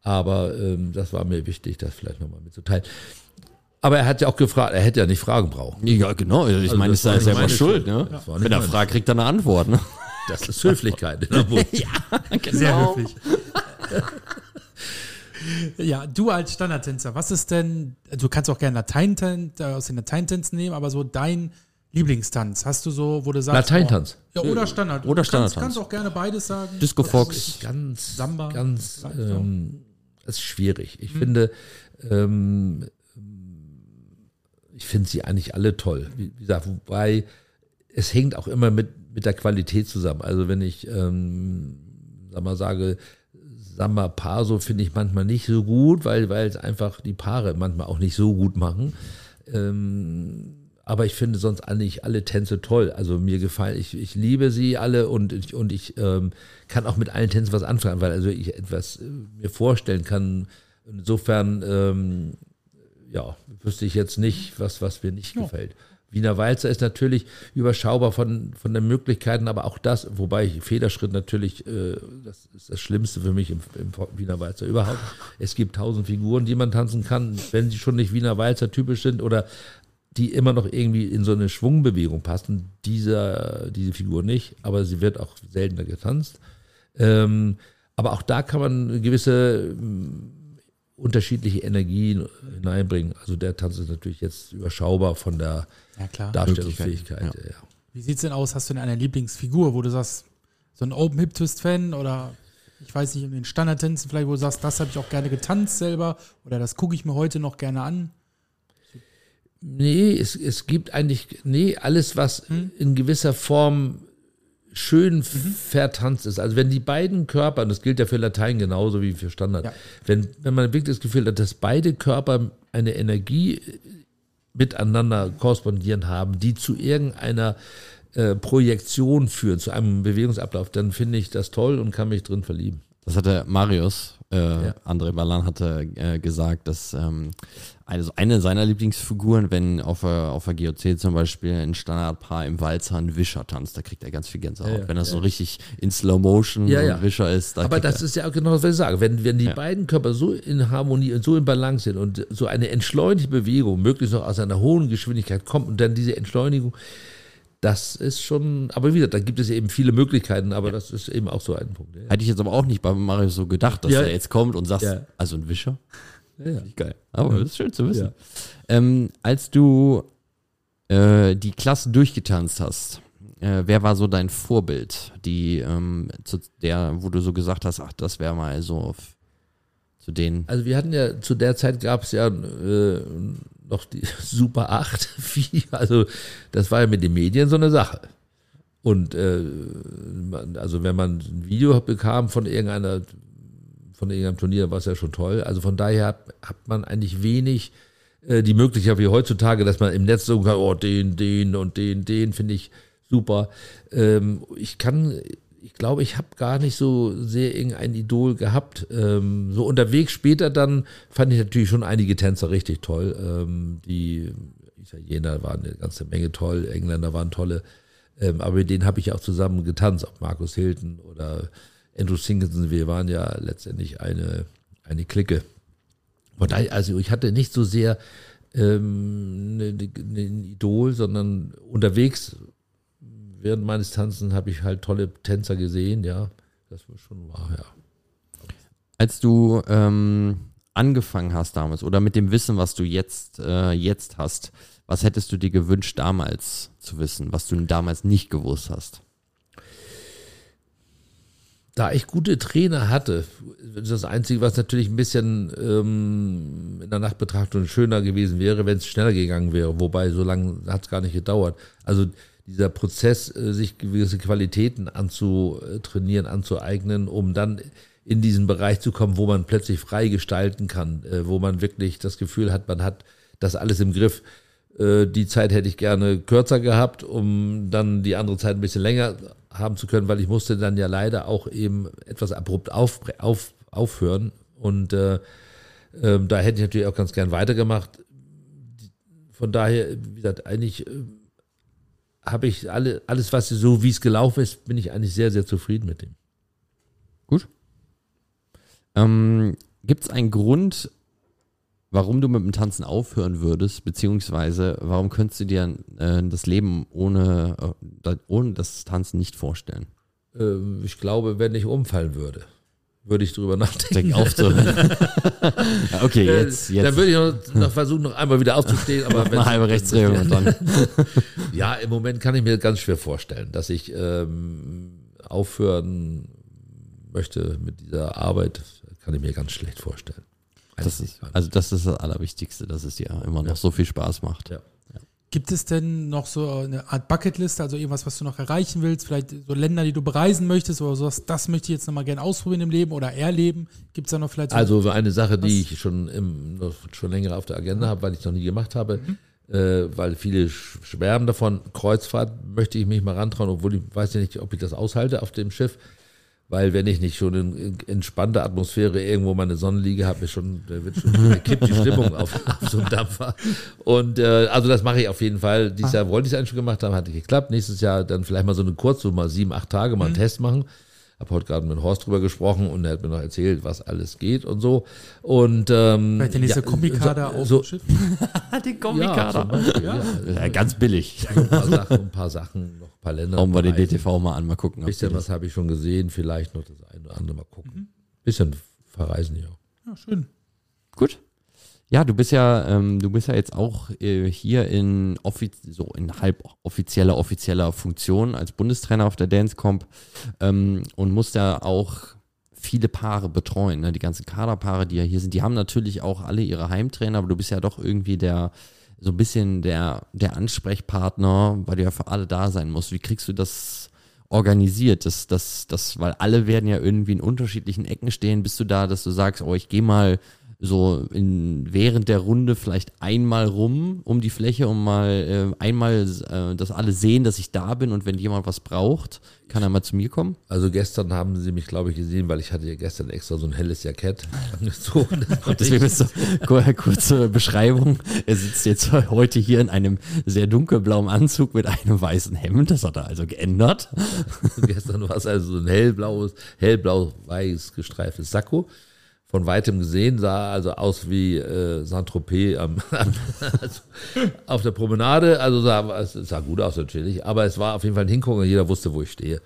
Aber ähm, das war mir wichtig, das vielleicht nochmal mitzuteilen. Aber er hat ja auch gefragt, er hätte ja nicht fragen brauchen. Ja, genau. Ich Also meine, war nicht selber schuld, Schuld. ne? Nicht Wenn er fragt, kriegt er eine Antwort, ne? Das ist Höflichkeit. der Wurst. Sehr Genau. höflich. ja, du als Standardtänzer, was ist denn, du kannst auch gerne Latein äh, aus den Lateintänzen nehmen, aber so dein Lieblingstanz, hast du so, wo du sagst... Lateintanz. boah, Ja, oder Standard. Oder Du kannst, Standardtanz. kannst auch gerne beides sagen. Disco Fox. ganz, Samba. ganz, ähm, das ist schwierig. Ich finde, ähm, ich finde sie eigentlich alle toll. Wie, wie gesagt, wobei es hängt auch immer mit, mit der Qualität zusammen. Also wenn ich, ähm, sag mal, sage, Samba Paso finde ich manchmal nicht so gut, weil, weil es einfach die Paare manchmal auch nicht so gut machen. Ähm, aber ich finde sonst eigentlich alle Tänze toll. Also mir gefallen, ich, ich liebe sie alle und ich, und ich ähm, kann auch mit allen Tänzen was anfangen, weil also ich etwas äh, mir vorstellen kann. Insofern, ähm, ja, wüsste ich jetzt nicht, was, was mir nicht gefällt. Wiener Walzer ist natürlich überschaubar von, von den Möglichkeiten, aber auch das, wobei ich Federschritt natürlich, äh, das ist das Schlimmste für mich im, im Wiener Walzer überhaupt. Es gibt tausend Figuren, die man tanzen kann, wenn sie schon nicht Wiener Walzer typisch sind oder die immer noch irgendwie in so eine Schwungbewegung passen. Dieser, diese Figur nicht, aber sie wird auch seltener getanzt. Ähm, aber auch da kann man gewisse unterschiedliche Energien hineinbringen. Also der Tanz ist natürlich jetzt überschaubar von der Ja, klar. Darstellungsfähigkeit. Möglichkeiten, Ja. Wie sieht's denn aus? Hast du denn eine Lieblingsfigur, wo du sagst, so ein Open Hip Twist Fan oder ich weiß nicht, in den Standardtänzen vielleicht, wo du sagst, das habe ich auch gerne getanzt selber oder das gucke ich mir heute noch gerne an? Nee, es, es gibt eigentlich, nee, alles, was in gewisser Form schön vertanzt ist. Also wenn die beiden Körper, und das gilt ja für Latein genauso wie für Standard, Ja. wenn, wenn man wirklich das Gefühl hat, dass beide Körper eine Energie äh, miteinander korrespondieren haben, die zu irgendeiner äh, Projektion führen, zu einem Bewegungsablauf, dann finde ich das toll und kann mich drin verlieben. Das hatte Marius, äh, Ja. André Ballan hatte äh, gesagt, dass ähm, also eine seiner Lieblingsfiguren, wenn auf der, auf der GOC zum Beispiel ein Standardpaar im Walzer ein Wischer tanzt, da kriegt er ganz viel Gänsehaut. Ja, ja, wenn das so richtig in Slow Motion Ja, ein Wischer ist, da Aber das er, ist ja auch genau das, was ich sage. Wenn, wenn die beiden Körper so in Harmonie und so in Balance sind und so eine entschleunigte Bewegung möglichst noch aus einer hohen Geschwindigkeit kommt und dann diese Entschleunigung, das ist schon, aber wieder, da gibt es eben viele Möglichkeiten, aber das ist eben auch so ein Punkt. Ja. Hätte ich jetzt aber auch nicht bei Marius so gedacht, dass Ja. er jetzt kommt und sagt, Ja. also ein Wischer. Ja. Geil. Aber das ist schön zu wissen. Ja. Ähm, als du äh, die Klasse durchgetanzt hast, äh, wer war so dein Vorbild? Die, ähm, zu der, wo du so gesagt hast, ach, das wäre mal so f- zu denen. Also wir hatten ja, zu der Zeit gab es ja äh, noch die Super 8, Vieh, also das war ja mit den Medien so eine Sache. Und äh, also wenn man ein Video bekam von irgendeiner, von irgendeinem Turnier, war es ja schon toll. Also von daher hat, hat man eigentlich wenig äh, die Möglichkeit wie heutzutage, dass man im Netz so kann, oh, den, den und den, den finde ich super. Ähm, ich kann, ich glaube, ich habe gar nicht so sehr irgendein Idol gehabt. Ähm, so unterwegs später dann fand ich natürlich schon einige Tänzer richtig toll, ähm, die Italiener waren eine ganze Menge toll, Engländer waren tolle. Ähm, aber mit denen habe ich auch zusammen getanzt, auch Markus Hilton oder Andrew Singleton. Wir waren ja letztendlich eine, eine Clique. Und also ich hatte nicht so sehr ähm, ein ne, ne Idol, sondern unterwegs während meines Tanzen habe ich halt tolle Tänzer gesehen, ja. Das war schon wahr, ja. Als du ähm, angefangen hast damals oder mit dem Wissen, was du jetzt, äh, jetzt hast, was hättest du dir gewünscht damals zu wissen, was du damals nicht gewusst hast? Da ich gute Trainer hatte, das ist das Einzige, was natürlich ein bisschen ähm, in der Nachtbetrachtung schöner gewesen wäre, wenn es schneller gegangen wäre. Wobei, so lange hat es gar nicht gedauert. Also dieser Prozess, äh, sich gewisse Qualitäten anzutrainieren, anzueignen, um dann in diesen Bereich zu kommen, wo man plötzlich frei gestalten kann, äh, wo man wirklich das Gefühl hat, man hat das alles im Griff. Äh, die Zeit hätte ich gerne kürzer gehabt, um dann die andere Zeit ein bisschen länger haben zu können, weil ich musste dann ja leider auch eben etwas abrupt auf, auf, aufhören. Und äh, äh, da hätte ich natürlich auch ganz gern weitergemacht. Von daher, wie gesagt, eigentlich äh, habe ich alle, alles, was so wie es gelaufen ist, bin ich eigentlich sehr, sehr zufrieden mit dem. Gut. Ähm, Gibt es einen Grund, warum du mit dem Tanzen aufhören würdest, beziehungsweise warum könntest du dir äh, das Leben ohne, äh, ohne das Tanzen nicht vorstellen? Ähm, ich glaube, wenn ich umfallen würde, würde ich drüber nachdenken. aufzuhören. okay, äh, jetzt, jetzt. Dann würde ich noch, noch, versuchen, noch einmal wieder aufzustehen. Aber eine halbe Rechtsdrehung und dann. ja, im Moment kann ich mir ganz schwer vorstellen, dass ich ähm, aufhören möchte mit dieser Arbeit. Kann ich mir ganz schlecht vorstellen. Das ist, also das ist das Allerwichtigste, dass es dir immer noch ja. so viel Spaß macht. Ja. Gibt es denn noch so eine Art Bucketliste, also irgendwas, was du noch erreichen willst? Vielleicht so Länder, die du bereisen möchtest oder sowas, das möchte ich jetzt nochmal gerne ausprobieren im Leben oder erleben? Gibt es da noch vielleicht so Also eine Sache, die ich schon, im, schon länger auf der Agenda habe, weil ich es noch nie gemacht habe, mhm. äh, weil viele schwärmen davon, Kreuzfahrt möchte ich mich mal rantrauen, obwohl ich weiß ja nicht, ob ich das aushalte auf dem Schiff weil wenn ich nicht schon in entspannter Atmosphäre irgendwo meine Sonnenliege habe, ist schon, da wird schon, kippt die Stimmung auf, auf so einem Dampfer. Und äh, also das mache ich auf jeden Fall. Dieses Jahr wollte ich es eigentlich schon gemacht haben, hat nicht geklappt. Nächstes Jahr dann vielleicht mal so eine kurz, so mal sieben, acht Tage mal einen mhm. Test machen habe heute gerade mit Horst drüber gesprochen und er hat mir noch erzählt, was alles geht und so. Und ähm, Vielleicht der nächste ja, Kombikader so, auf so, Schiff. Den Kombikader. Ja, ja, ja, ganz billig. Ein paar Sachen, ein paar Sachen, noch ein paar Länder. Schauen wir den DTV mal an, mal gucken. Ein bisschen was habe ich schon gesehen, vielleicht noch das eine oder andere mal gucken. Mhm. Bisschen verreisen ja. Ja, schön. Gut. Ja, du bist ja, ähm, du bist ja jetzt auch äh, hier in so in halb offizieller, offizieller Funktion als Bundestrainer auf der Dancecomp ähm, und musst ja auch viele Paare betreuen, ne? die ganzen Kaderpaare, die ja hier sind, die haben natürlich auch alle ihre Heimtrainer, aber du bist ja doch irgendwie der, so ein bisschen der, der Ansprechpartner, weil du ja für alle da sein musst. Wie kriegst du das organisiert? Das, das, das, weil alle werden ja irgendwie in unterschiedlichen Ecken stehen. Bist du da, dass du sagst, oh, ich gehe mal so in, während der Runde vielleicht einmal rum um die Fläche, um mal äh, einmal, äh, dass alle sehen, dass ich da bin und wenn jemand was braucht, kann er mal zu mir kommen? Also gestern haben sie mich, glaube ich, gesehen, weil ich hatte ja gestern extra so ein helles Jackett angezogen. Deswegen ist so, kurze Beschreibung. Er sitzt jetzt heute hier in einem sehr dunkelblauen Anzug mit einem weißen Hemd. Das hat er also geändert. gestern war es also so ein hellblaues, hellblau-weiß gestreiftes Sakko von weitem gesehen, sah also aus wie äh, Saint-Tropez am, also auf der Promenade. Also sah, es sah gut aus natürlich, aber es war auf jeden Fall ein Hingucken, jeder wusste, wo ich stehe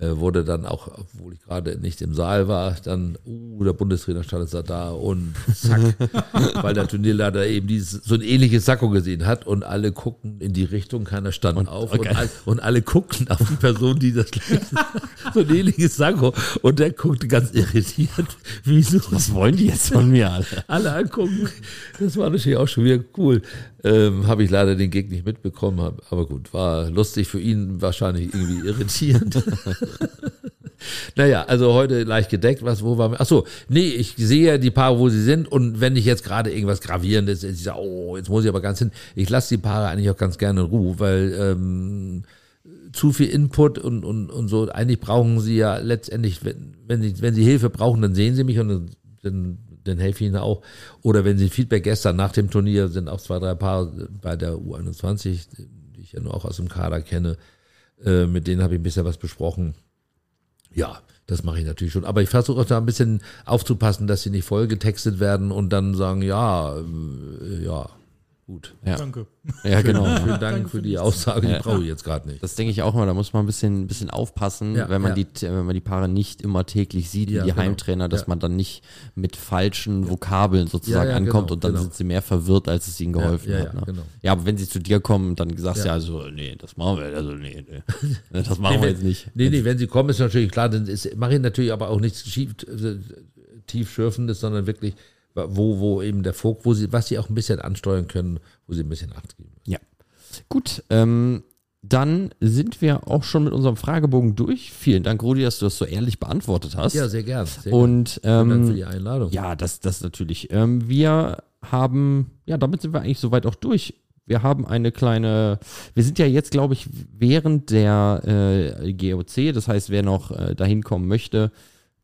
wurde dann auch, obwohl ich gerade nicht im Saal war, dann, uh, der Bundestrainer stand jetzt da und zack, weil der Turnierleiter eben dieses, so ein ähnliches Sakko gesehen hat und alle guckten in die Richtung, keiner stand und, auf okay. und, all, und, alle guckten auf die Person, die das so ein ähnliches Sakko und der guckte ganz irritiert, wieso. Was wollen die jetzt von mir alle? Alle angucken. Das war natürlich auch schon wieder cool. Ähm, habe ich leider den Gig nicht mitbekommen, aber gut, war lustig für ihn, wahrscheinlich irgendwie irritierend. naja, also heute leicht gedeckt, was, wo waren wir? Achso, nee, ich sehe ja die Paare, wo sie sind und wenn ich jetzt gerade irgendwas Gravierendes, ich sage, oh, jetzt muss ich aber ganz hin, ich lasse die Paare eigentlich auch ganz gerne in Ruhe, weil ähm, zu viel Input und, und, und so, eigentlich brauchen sie ja letztendlich, wenn, wenn, sie, wenn sie Hilfe brauchen, dann sehen sie mich und dann, dann dann helfe ich ihnen auch. Oder wenn sie Feedback gestern nach dem Turnier sind auch zwei, drei Paar bei der U21, die ich ja nur auch aus dem Kader kenne, äh, mit denen habe ich ein bisschen was besprochen. Ja, das mache ich natürlich schon. Aber ich versuche auch da ein bisschen aufzupassen, dass sie nicht voll getextet werden und dann sagen, ja, äh, ja, gut. Ja. Danke. Ja, genau. Vielen Dank Danke für die. Aussage, die brauche ich jetzt gerade nicht. Das denke ich auch immer, da muss man ein bisschen, ein bisschen aufpassen, Ja, wenn man ja. die, wenn man die Paare nicht immer täglich sieht, wie Ja, die genau. Heimtrainer, dass Ja. man dann nicht mit falschen Vokabeln sozusagen Ja, ja, ankommt genau, und dann genau. sind sie mehr verwirrt, als es ihnen geholfen ja, hat. ja, Ne? genau. Ja, aber wenn sie zu dir kommen, dann sagst du Ja. ja, also, nee, das machen wir, also nee, nee. Das machen wir wenn- jetzt nicht. Nee, nee, wenn sie kommen, ist natürlich klar, dann ist, mache ich natürlich aber auch nichts schief, äh, tiefschürfendes, sondern wirklich, wo, wo eben der Fokus, wo sie, was sie auch ein bisschen ansteuern können, wo sie ein bisschen Acht geben. Ja. Gut, ähm, dann sind wir auch schon mit unserem Fragebogen durch. Vielen Dank, Rudi, dass du das so ehrlich beantwortet hast. Ja, sehr gern. Sehr Und gern. Vielen Dank für ähm, die Einladung. Ja, das, das natürlich. Ähm, wir haben, ja, damit sind wir eigentlich soweit auch durch. Wir haben eine kleine, wir sind ja jetzt, glaube ich, während der äh, GOC, das heißt, wer noch äh, dahin kommen möchte,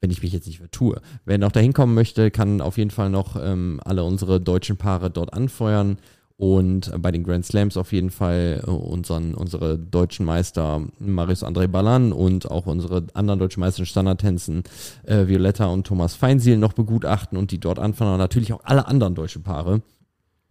wenn ich mich jetzt nicht vertue, wer noch dahin kommen möchte, kann auf jeden Fall noch ähm, alle unsere deutschen Paare dort anfeuern und äh, bei den Grand Slams auf jeden Fall äh, unseren, unsere deutschen Meister Marius André Ballan und auch unsere anderen deutschen Meister in Standardtänzen äh, Violetta und Thomas Feinsiel noch begutachten und die dort anfeuern und natürlich auch alle anderen deutschen Paare.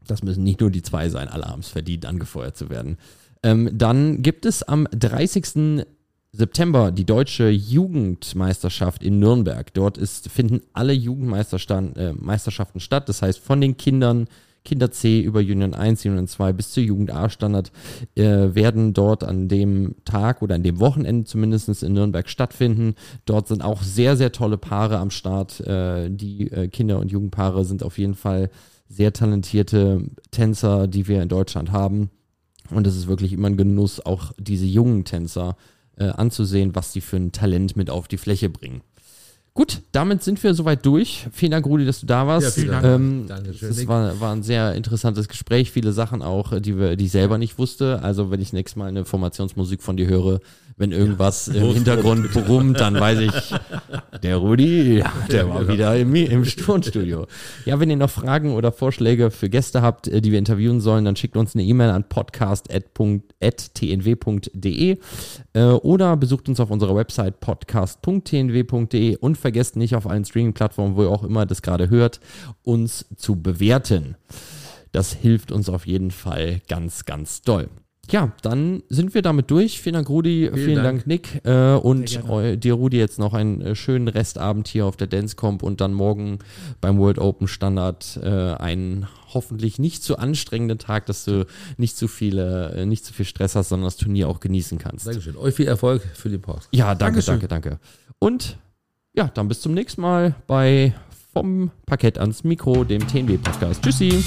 Das müssen nicht nur die zwei sein, alle haben es verdient, angefeuert zu werden. Ähm, dann gibt es am 30. September die deutsche Jugendmeisterschaft in Nürnberg. Dort ist, finden alle Jugendmeisterschaften äh, statt. Das heißt, von den Kindern, Kinder C über Union 1, Union 2 bis zur Jugend A Standard äh, werden dort an dem Tag oder an dem Wochenende zumindest in Nürnberg stattfinden. Dort sind auch sehr, sehr tolle Paare am Start. Äh, die äh, Kinder- und Jugendpaare sind auf jeden Fall sehr talentierte Tänzer, die wir in Deutschland haben. Und es ist wirklich immer ein Genuss, auch diese jungen Tänzer äh, anzusehen, was die für ein Talent mit auf die Fläche bringen. Gut, damit sind wir soweit durch. Vielen Dank, Rudi, dass du da warst. Ja, vielen Dank. Ähm, Dankeschön, Das war, war ein sehr interessantes Gespräch. Viele Sachen auch, die, wir, die ich selber nicht wusste. Also, wenn ich nächstes Mal eine Formationsmusik von dir höre, wenn irgendwas im Hintergrund brummt, dann weiß ich, der Rudi, ja, der war genau. wieder im, im Tonstudio. Ja, wenn ihr noch Fragen oder Vorschläge für Gäste habt, äh, die wir interviewen sollen, dann schickt uns eine E-Mail an podcast.tnw.de äh, oder besucht uns auf unserer Website podcast.tnw.de und vergesst nicht auf allen Streaming-Plattformen, wo ihr auch immer das gerade hört, uns zu bewerten. Das hilft uns auf jeden Fall ganz, ganz doll. Ja, dann sind wir damit durch. Vielen Dank, Rudi. Vielen, Dank. Dank. Nick. Äh, und eu, dir, Rudi, jetzt noch einen äh, schönen Restabend hier auf der Dancecomp und dann morgen beim World Open Standard äh, einen hoffentlich nicht zu anstrengenden Tag, dass du nicht zu viele, äh, nicht zu viel Stress hast, sondern das Turnier auch genießen kannst. Dankeschön. Euch viel Erfolg für die Post. Ja, danke, Dankeschön. danke, danke. Und ja, dann bis zum nächsten Mal bei vom Parkett ans Mikro, dem TNW Podcast. Tschüssi.